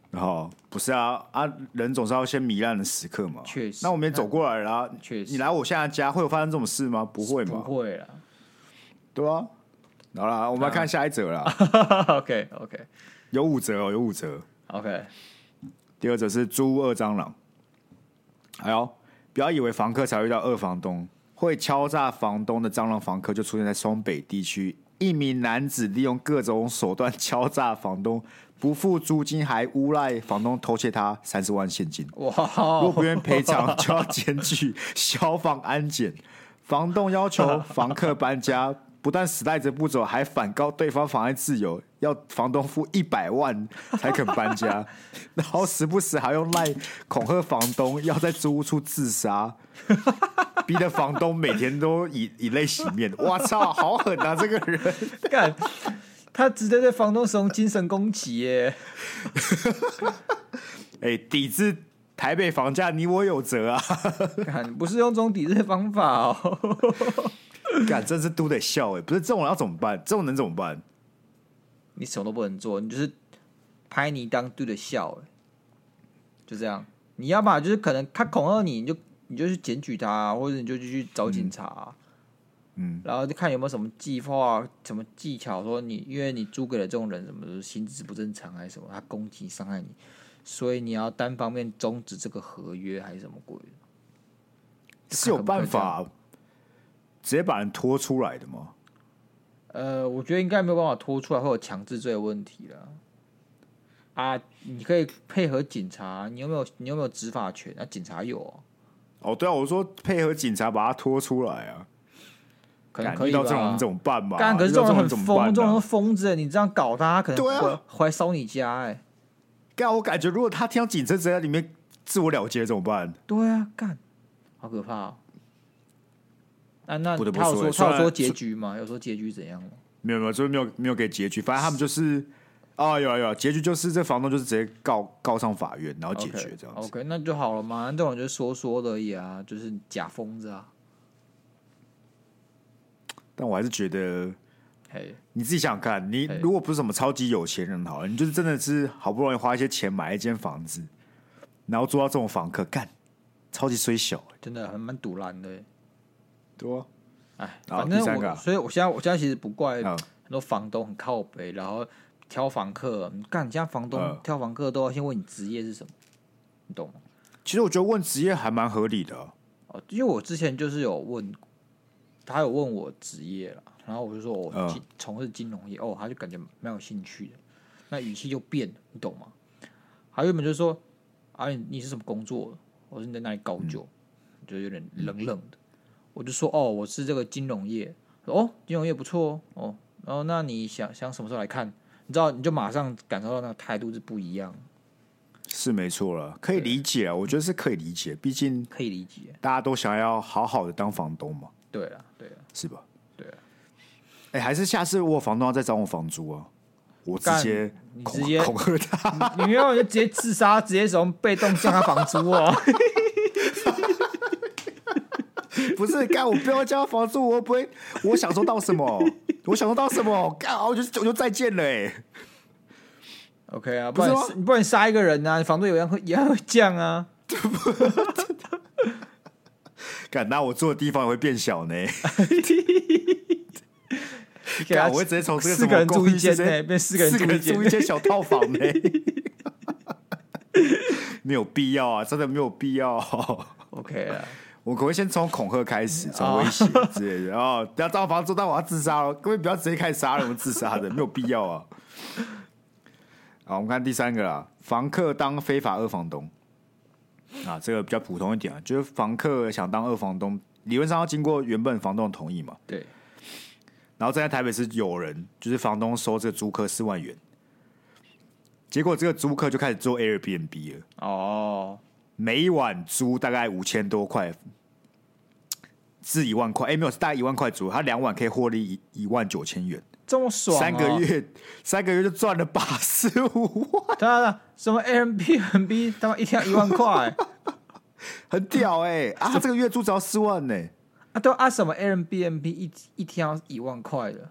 然后不是啊啊，人总是要先糜烂的时刻嘛。确实，那我们也走过来了。确实，你来我现在家会有发生这种事吗？不会吗？不会啦。对啊。好了，我们来看下一则啦。OK OK，有五折哦，有五则。OK，第二则是租屋二蟑螂。哎呦，不要以为房客才会遇到二房东，会敲诈房东的蟑螂房客就出现在松北地区。一名男子利用各种手段敲诈房东。不付租金还诬赖房东偷窃他三十万现金，哇！若不愿赔偿，就要检举消防安检。房东要求房客搬家，不但死赖着不走，还反告对方妨碍自由，要房东付一百万才肯搬家，然后时不时还用赖恐吓房东要在租屋处自杀，逼得房东每天都以以泪洗面。我操，好狠啊！这个人干。他直接对房东使用精神攻击耶！哎、欸，抵制台北房价，你我有责啊！干，不是用这种抵制方法哦！干，真是都得笑哎！不是这种人要怎么办？这种人怎么办？你什么都不能做，你就是拍你当对的笑哎！就这样，你要么就是可能他恐吓你，你就你就去检举他，或者你就去找警察。嗯嗯，然后就看有没有什么计划、什么技巧，说你因为你租给了这种人，什么心智不正常还是什么，他攻击伤害你，所以你要单方面终止这个合约还是什么鬼？是有办法直接把人拖出来的吗？呃，我觉得应该没有办法拖出来，会有强制罪的问题了。啊，你可以配合警察，你有没有你有没有执法权？那、啊、警察有哦。哦，对啊，我说配合警察把他拖出来啊。可能可以吧？遇到这种人怎么办嘛？干，可是这种人很疯，这种人疯子，你这样搞他，他可能会回来烧你家哎、欸。干，我感觉如果他听到警车在里面自我了结怎么办？对啊，干，好可怕、哦。啊，那不得不他有说说他有说结局吗？有说结局怎样吗？没有没有，就是没有没有给结局。反正他们就是啊、哦，有啊有啊，结局就是这房东就是直接告告上法院，然后解决这样子。OK，, okay 那就好了嘛。那这种就是说说而已啊，就是假疯子啊。但我还是觉得，嘿，你自己想想看，你如果不是什么超级有钱人，好了，你就是真的是好不容易花一些钱买一间房子，然后租到这种房客，干，超级衰小，真的还蛮堵烂的。多，哎，反正我，所以我现在我现在其实不怪很多房东很靠北，然后挑房客。你看，你家房东挑房客都要先问你职业是什么，你懂吗？其实我觉得问职业还蛮合理的哦，因为我之前就是有问。他有问我职业了，然后我就说我从事金融业，哦，他就感觉蛮有兴趣的，那语气就变了，你懂吗？他原本就说啊，你你是什么工作？我说你在那里高就，嗯、就有点冷冷的。我就说哦，我是这个金融业，哦，金融业不错哦，哦，然后那你想想什么时候来看？你知道，你就马上感受到那个态度是不一样，是没错了，可以理解啊，我觉得是可以理解，毕竟可以理解，大家都想要好好的当房东嘛。对啊，对啊，是吧？对啊，哎、欸，还是下次我房东要再找我房租啊，我直接恐直接恐吓他，你没有就直接自杀，直接从被动降他房租哦。不是，干我不要交房租，我不会，我享受到什么？我享受到什么？干我就我就再见了哎。OK 啊，不然你不然杀一个人啊，你房租有样会一样会降啊。敢那我住的地方也会变小呢。我会直接从这个四个人住一间呢，变四个人住一间小套房呢。没有必要啊，真的没有必要。OK 啊，我可能会先从恐吓开始，从威胁之类的。然后不要找房租，但我要自杀了。各位不要直接开始杀人，我自杀的没有必要啊。好，我们看第三个啦，房客当非法二房东。啊，这个比较普通一点啊，就是房客想当二房东，理论上要经过原本房东的同意嘛。对。然后在台北市有人，就是房东收这个租客四万元，结果这个租客就开始做 Airbnb 了。哦。每一晚租大概五千多块，至一万块。哎，没有，是大概一万块租，他两晚可以获利一一万九千元。这么爽，哦，三个月，三个月就赚了八十五万。对啊，什么 Airbnb 他妈一天要一万块，很屌哎、欸！啊，这个月租只要四万呢、欸。啊，都啊什么 Airbnb 一一天要一万块的？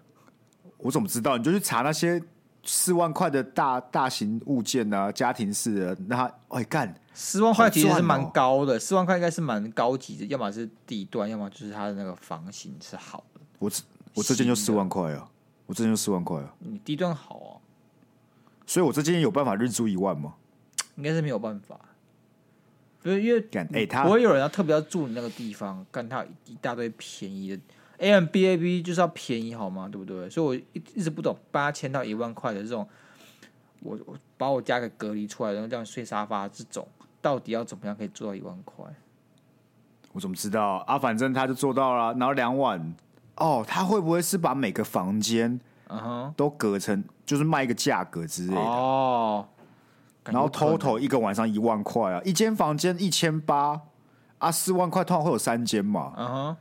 我怎么知道？你就去查那些四万块的大大型物件啊，家庭式的，那他哎干，四万块其实是蛮高的，四、喔、万块应该是蛮高级的，要么是地段，要么就是它的那个房型是好的。我我这间就四万块啊。我这间就四万块啊！你地段好啊，所以我这间有办法日租一万吗？应该是没有办法，不是因为哎，他不会有人要特别要住你那个地方，干他一大堆便宜的 Airbnb 就是要便宜好吗？对不对？所以我一一直不懂八千到一万块的这种，我我把我家给隔离出来，然后这样睡沙发这种，到底要怎么样可以做到一万块？我怎么知道啊？反正他就做到了，然后两晚。哦，他会不会是把每个房间，都隔成，就是卖一个价格之类的哦？然后 total 一个晚上一万块啊，一间房间一千八啊，四万块通常会有三间嘛？嗯哼，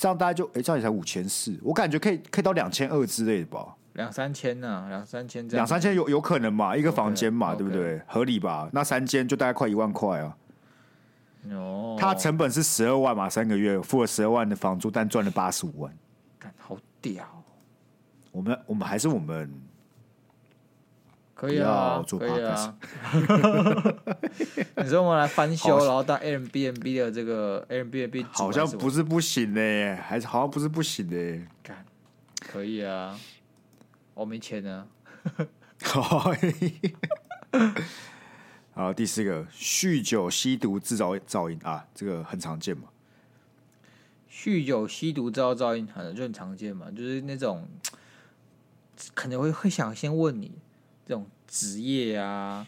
这样大概就哎，这样也才五千四，我感觉可以可以到两千二之类的吧？两三千呢？两三千这样，两三千有有可能嘛？一个房间嘛，对不对？合理吧？那三间就大概快一万块啊。哦，他成本是十二万嘛，三个月付了十二万的房租，但赚了八十五万，好屌！我们我们还是我们可以啊，可以啊。你说我们来翻修，然后当 Airbnb 的这个 Airbnb 好像不是不行呢，还是好像不是不行呢。可以啊，我没钱呢。好，第四个，酗酒、吸毒制造噪音啊，这个很常见嘛。酗酒、吸毒制造噪音，很就很常见嘛，就是那种可能会会想先问你这种职业啊，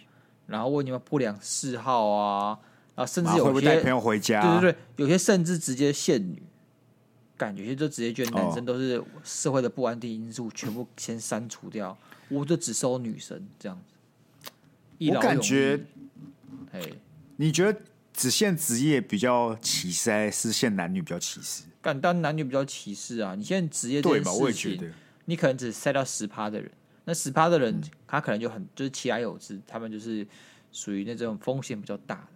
然后问你们不良嗜好啊，然后甚至有些会不会带朋友回家？对对对，有些甚至直接限女，感觉就直接觉得男生都是社会的不安定因素，哦、全部先删除掉，我就只收女生这样子。我感觉，哎，你觉得只限职业比较歧视，还是限男女比较歧视？敢当男女比较歧视啊！你现在职业对吧？我也觉得，你可能只塞到十趴的人，那十趴的人、嗯、他可能就很就是其来有志，他们就是属于那种风险比较大的。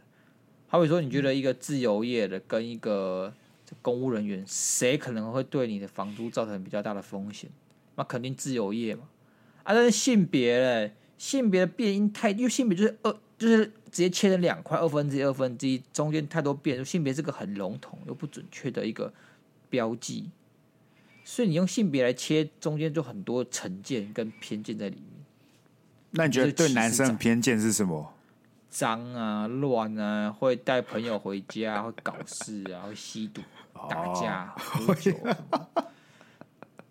好比说，你觉得一个自由业的跟一个公务人员，谁可能会对你的房租造成比较大的风险？那肯定自由业嘛。啊，但是性别嘞，性别的变因太，因为性别就是二，就是直接切成两块，二分之一、二分之一，中间太多变，就性别是个很笼统又不准确的一个。标记，所以你用性别来切，中间就很多成见跟偏见在里面。那你觉得对男生的偏见是什么？脏啊、乱啊，会带朋友回家，会搞事啊，会吸毒、打架、喝酒。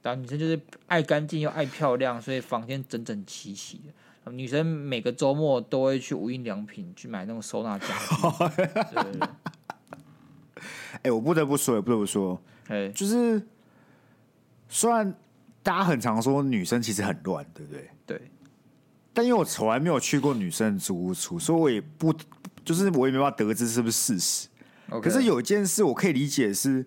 然后女生就是爱干净又爱漂亮，所以房间整整齐齐的。女生每个周末都会去无印良品去买那种收纳家具。哎、欸，我不得不说，也不得不说。Hey. 就是，虽然大家很常说女生其实很乱，对不对？对。但因为我从来没有去过女生的租屋处，所以我也不，就是我也没办法得知是不是事实。可是有一件事我可以理解是，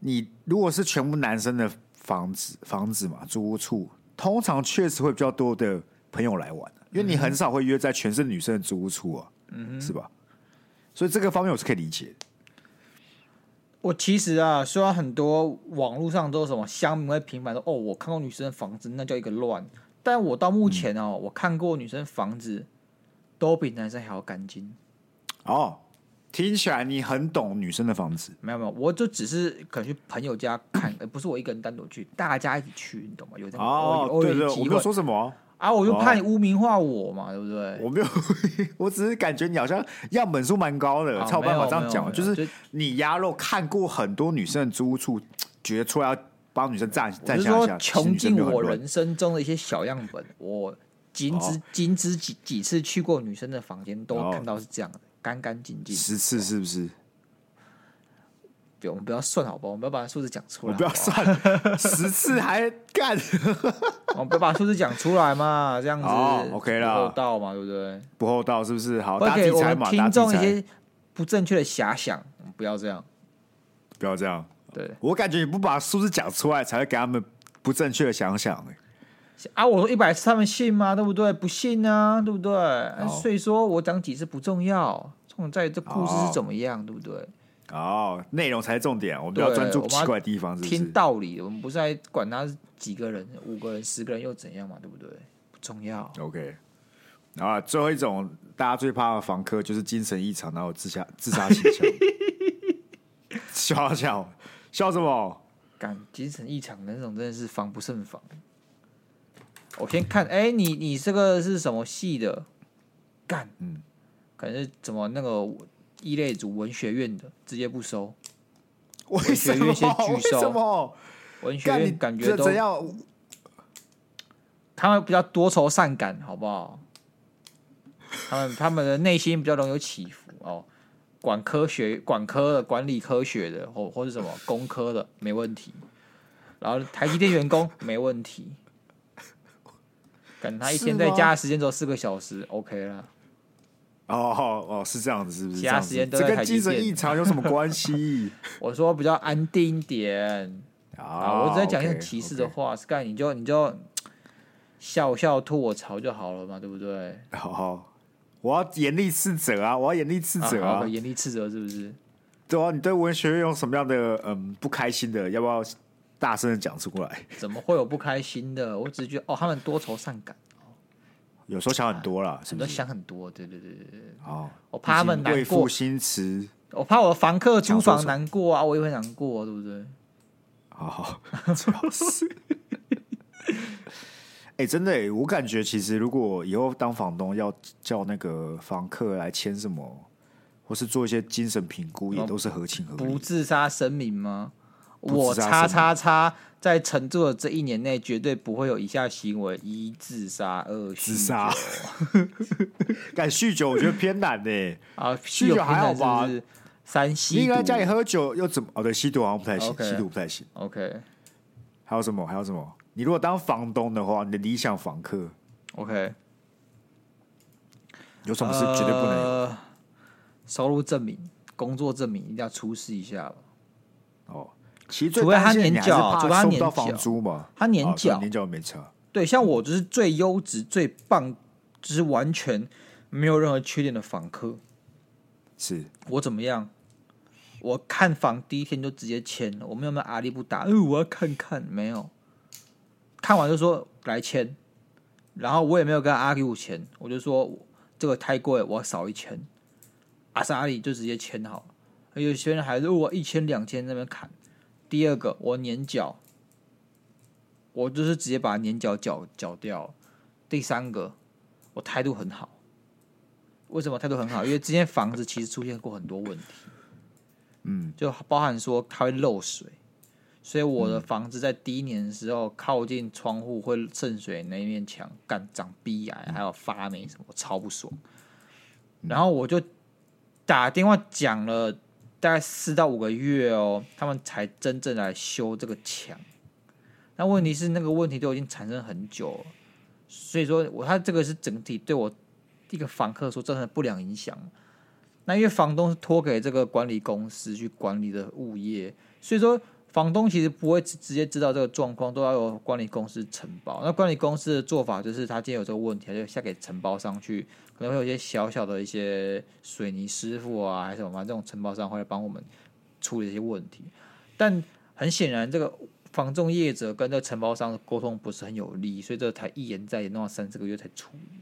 你如果是全部男生的房子，房子嘛，租屋处通常确实会比较多的朋友来玩，因为你很少会约在全是女生的租屋处啊，嗯，是吧？所以这个方面我是可以理解的。我其实啊，虽然很多网络上都有什么乡民会平反说，哦，我看过女生的房子，那叫一个乱。但我到目前哦，嗯、我看过女生房子都比男生还要干净。哦，听起来你很懂女生的房子。没有没有，我就只是可能去朋友家看，而不是我一个人单独去，大家一起去，你懂吗？有这样哦，对对，我没有说什么。啊！我就怕你污名化我嘛，哦、对不对？我没有，我只是感觉你好像样本数蛮高的，才有办法这样讲。就是你鸭肉看过很多女生的租屋处，觉得出来要帮女生站站下下。穷尽我人生中的一些小样本，我仅只仅只几几次去过女生的房间，都看到是这样的，干干净净。十次是不是？我们不要算好不好？我们不要把数字讲出来好不好。我不要算十次还干？我们不要把数字讲出来嘛？这样子、哦、OK 啦，不厚道嘛，对不对？不厚道是不是？好，大家给我们听众一些不正确的遐想，不要这样，不要这样。对，我感觉你不把数字讲出来，才会给他们不正确的想想。啊，我说一百次，他们信吗？对不对？不信啊，对不对？所以说我讲几次不重要，重点在于这故事是怎么样，对不对？哦，内容才是重点，我们不要专注奇怪的地方是不是？听道理，我们不是在管他几个人、五个人、十个人又怎样嘛，对不对？不重要。OK，然后，最后一种大家最怕的房客就是精神异常，然后自杀自杀倾向。笑笑笑什么？干精神异常的那种真的是防不胜防。我先看，哎、欸，你你这个是什么系的？干，嗯，可能是怎么那个。一类组文学院的直接不收，文学院先拒收。文学院感觉都怎样？他们比较多愁善感，好不好？他们他们的内心比较容易有起伏哦。管科学、管科的、管理科学的，或或是什么工科的，没问题。然后台积电员工没问题。等他一天在家的时间只有四个小时，OK 了。哦哦是这样子，是不是？其他时间都这跟精神异常有什么关系？我说比较安定一点啊，我只在讲一些歧视的话，是干你就你就笑笑吐我槽就好了嘛，对不对？好好，我要严厉斥责啊！我要严厉斥责啊！严厉斥责是不是？对啊，你对文学院有什么样的嗯不开心的？要不要大声的讲出来？怎么会有不开心的？我只是觉得哦，他们多愁善感。有时候想很多了，很多想很多，对对对对对。哦，我怕他们难过，为赋新词。我怕我的房客租房难过啊，我也会难过，对不对？好，主要是。哎，真的哎，我感觉其实如果以后当房东要叫那个房客来签什么，或是做一些精神评估，也都是合情合理。不自杀声明吗？我叉叉叉在承住的这一年内，绝对不会有以下行为：一自杀，二自杀。敢酗酒，我觉得偏难呢。啊，酗酒还好吧？三吸应该家里喝酒又怎么？哦，对，吸毒好像不太行，okay, 吸毒不太行。OK，还有什么？还有什么？你如果当房东的话，你的理想房客，OK，有什么事绝对不能有？呃，收入证明、工作证明一定要出示一下吧。哦，其实除非他年缴，除非他年缴房租嘛，他年缴、哦、年缴没差。对，像我就是最优质、最棒，就是完全没有任何缺点的房客。是我怎么样？我看房第一天就直接签了，我们有没有阿里不达？嗯，我要看看，没有。看完就说来签，然后我也没有跟阿里五签，我就说这个太贵，我要少一千。阿萨阿里就直接签好，有些人还是我一千两千那边砍。第二个我年缴，我就是直接把年缴缴缴掉。第三个我态度很好，为什么态度很好？因为这间房子其实出现过很多问题，嗯，就包含说它会漏水。所以我的房子在第一年的时候，靠近窗户会渗水那一面墙，干长鼻癌，还有发霉什么，我超不爽。然后我就打电话讲了大概四到五个月哦，他们才真正来修这个墙。那问题是那个问题都已经产生很久了，所以说我他这个是整体对我一个房客说造成不良影响。那因为房东是托给这个管理公司去管理的物业，所以说。房东其实不会直接知道这个状况，都要由管理公司承包。那管理公司的做法就是，他今天有这个问题，他就下给承包商去，可能会有一些小小的一些水泥师傅啊，还是什么，这种承包商会来帮我们处理一些问题。但很显然，这个房仲业者跟这个承包商沟通不是很有利，所以这才一延再延，弄了三四个月才处理。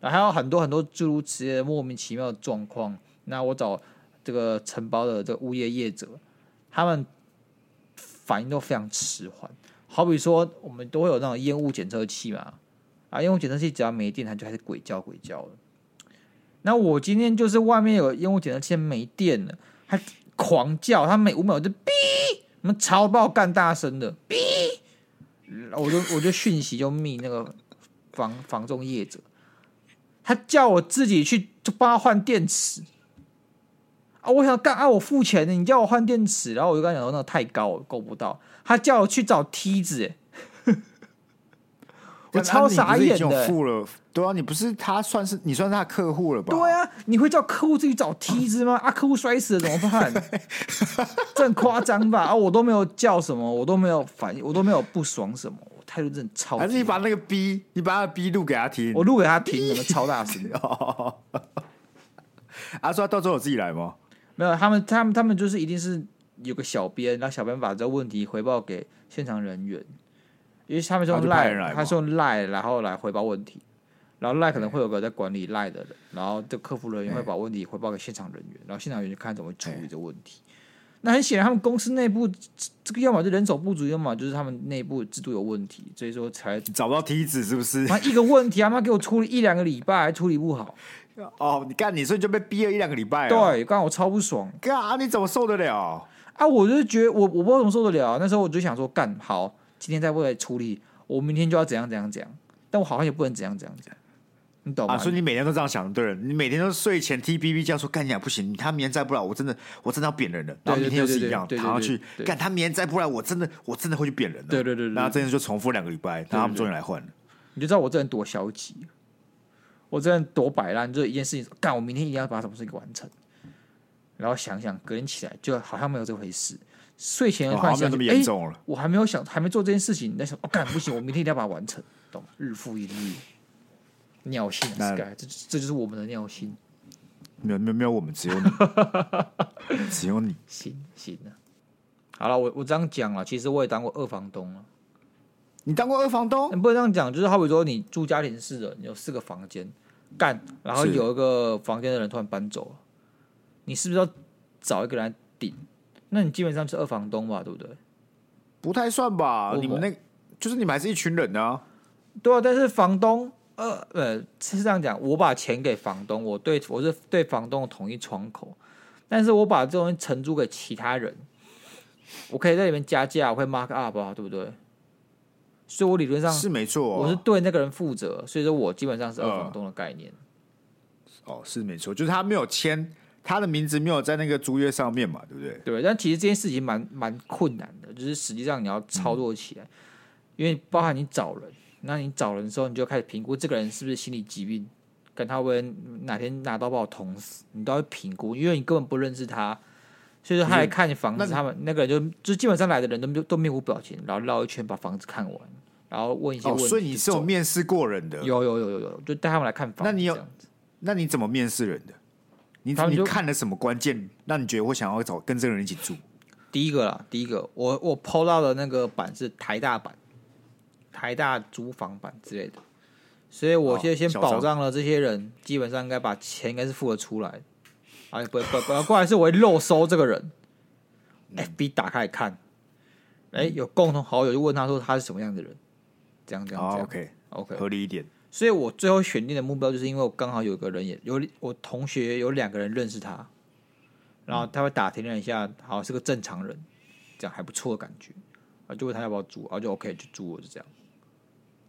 那还有很多很多诸如此类的莫名其妙的状况。那我找这个承包的这个物业业者，他们。反应都非常迟缓，好比说，我们都会有那种烟雾检测器嘛，啊，烟雾检测器只要没电，它就开始鬼叫鬼叫的。那我今天就是外面有烟雾检测器没电了，还狂叫，他每五秒就哔，什么超爆干大声的哔，我就我就讯息就密那个防防中业者，他叫我自己去就帮他换电池。啊！我想干啊！我付钱呢，你叫我换电池，然后我就跟他讲说那太高了，够不到。他叫我去找梯子，我超傻眼的。付了，对啊，你不是他算是你算是他客户了吧？对啊，你会叫客户自己找梯子吗？啊，客户摔死了怎么办？这很夸张吧？啊，我都没有叫什么，我都没有反应，我都没有不爽什么，我态度真的超。还是你把那个 B，你把那个 B 录给他听，我录给他听，怎么超大声？啊，说他到时候我自己来吗？没有，他们他们他们就是一定是有个小编，然后小编把这个问题回报给现场人员，因为他们是用赖，他是用赖，然后来回报问题，然后赖可能会有个在管理赖的人，然后这客服人员会把问题回报给现场人员，然后现场人员看怎么处理这个问题。那很显然，他们公司内部这个要么就人手不足，要么就是他们内部制度有问题，所以说才找不到梯子，是不是？那一个问题，他妈给我处理一两个礼拜还处理不好。哦，你干你，所以就被逼了一两个礼拜。对，刚我超不爽。干，啊你怎么受得了？啊，我就觉得我我不知道怎么受得了。那时候我就想说，干好，今天再不来处理，我明天就要怎样怎样怎样。但我好像也不能怎样怎样怎样，你懂吗？啊，所以你每天都这样想，对，你每天都睡前 T B B 这样说干你啊，不行，他明天再不来，我真的我真的要扁人了。然后明天又是一样，躺上去干，他明天再不来，我真的我真的会去扁人了。对对对，然后这件事就重复两个礼拜，然后他们终于来换了。你就知道我这人多消极。我这人多摆烂，就一件事情，干我明天一定要把什么事情给完成。然后想想，隔天起来就好像没有这回事。睡前突然想，哎、哦欸，我还没有想，还没做这件事情，你在想，哦，干不行，我明天一定要把它完成，懂吗？日复一日，尿性，Sky，这这就是我们的尿性。没有没有没有，我们只有你，只有你。行行了，好了，我我这样讲了，其实我也当过二房东了。你当过二房东？你不能这样讲，就是好比说你住家庭式的，你有四个房间，干，然后有一个房间的人突然搬走了，你是不是要找一个人来顶？那你基本上是二房东吧，对不对？不太算吧，你们那，就是你们还是一群人啊。对啊，但是房东，呃呃，是这样讲，我把钱给房东，我对我是对房东的统一窗口，但是我把这东西承租给其他人，我可以在里面加价，我会 mark up 啊，对不对？所以我理论上是没错、哦，我是对那个人负责，所以说我基本上是二房东的概念。呃、哦，是没错，就是他没有签他的名字，没有在那个租约上面嘛，对不对？对，但其实这件事情蛮蛮困难的，就是实际上你要操作起来，嗯、因为包含你找人，那你找人的时候，你就开始评估这个人是不是心理疾病，跟他会哪天拿刀把我捅死，你都要评估，因为你根本不认识他。所以说他来看你房子，他们那个人就就基本上来的人都都面无表情，然后绕一圈把房子看完，然后问一些问题。哦，所以你是有面试过人的？有有有有有，就带他们来看房子。那你有？那你怎么面试人的？你你看了什么关键，让你觉得我想要找跟这个人一起住？第一个啦，第一个我我 PO 到的那个版是台大版，台大租房版之类的，所以我现在先保障了这些人，基本上应该把钱应该是付得出来。哎，不不不，过来是我会漏收这个人。FB 打开来看，哎，有共同好友就问他说他是什么样的人，这样这样这样，OK OK，合理一点。所以我最后选定的目标，就是因为我刚好有个人也有我同学有两个人认识他，然后他会打听了一下，好是个正常人，这样还不错的感觉，啊，就问他要不要住，然后就 OK 就住了，就这样。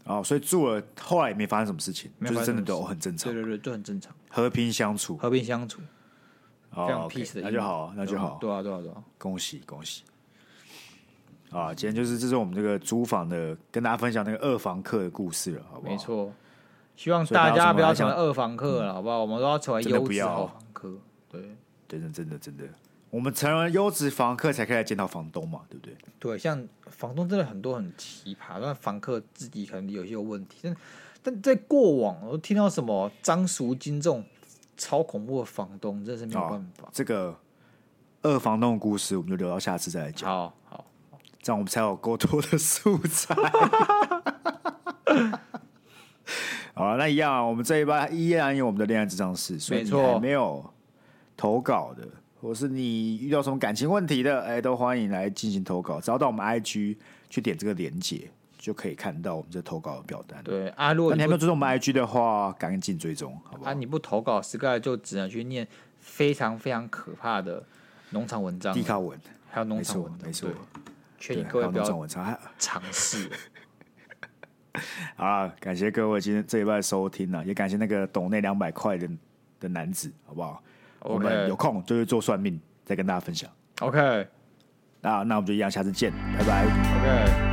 哦，所以住了，后来也没发生什么事情，就是真的都很正常，对对对，就很正常，和平相处，和平相处。非常 peace 的，那就好，那就好。对啊，对啊，对啊！恭喜恭喜！啊，今天就是这是我们这个租房的，跟大家分享那个二房客的故事了，好不好？没错，希望大家不要成为二房客了，好不好？我们都要成为优质好房客。对，真的，真的，真的，我们成为优质房客才可以来检讨房东嘛，对不对？对，像房东真的很多很奇葩，那房客自己可能有些有问题，但但在过往我都听到什么张淑金这种。超恐怖的房东，真是没有办法。哦、这个二房东的故事，我们就留到下次再来讲。好好，这样我们才有够多的素材。好了，那一样啊，我们这一班依然有我们的恋爱智障室，所以你还没有投稿的，或是你遇到什么感情问题的，哎，都欢迎来进行投稿，找到我们 IG 去点这个连结。就可以看到我们这投稿的表单。对啊，如果你，你还没有追踪我们 IG 的话，赶紧追踪，好不好？啊，你不投稿，Sky 就只能去念非常非常可怕的农场文章、地卡文，还有农场文，没错。劝你各位不要尝试。好，感谢各位今天这一拜收听了，也感谢那个懂那两百块的的男子，好不好？Okay. 我们有空就去做算命，再跟大家分享。OK，那那我们就一样，下次见，拜拜。OK。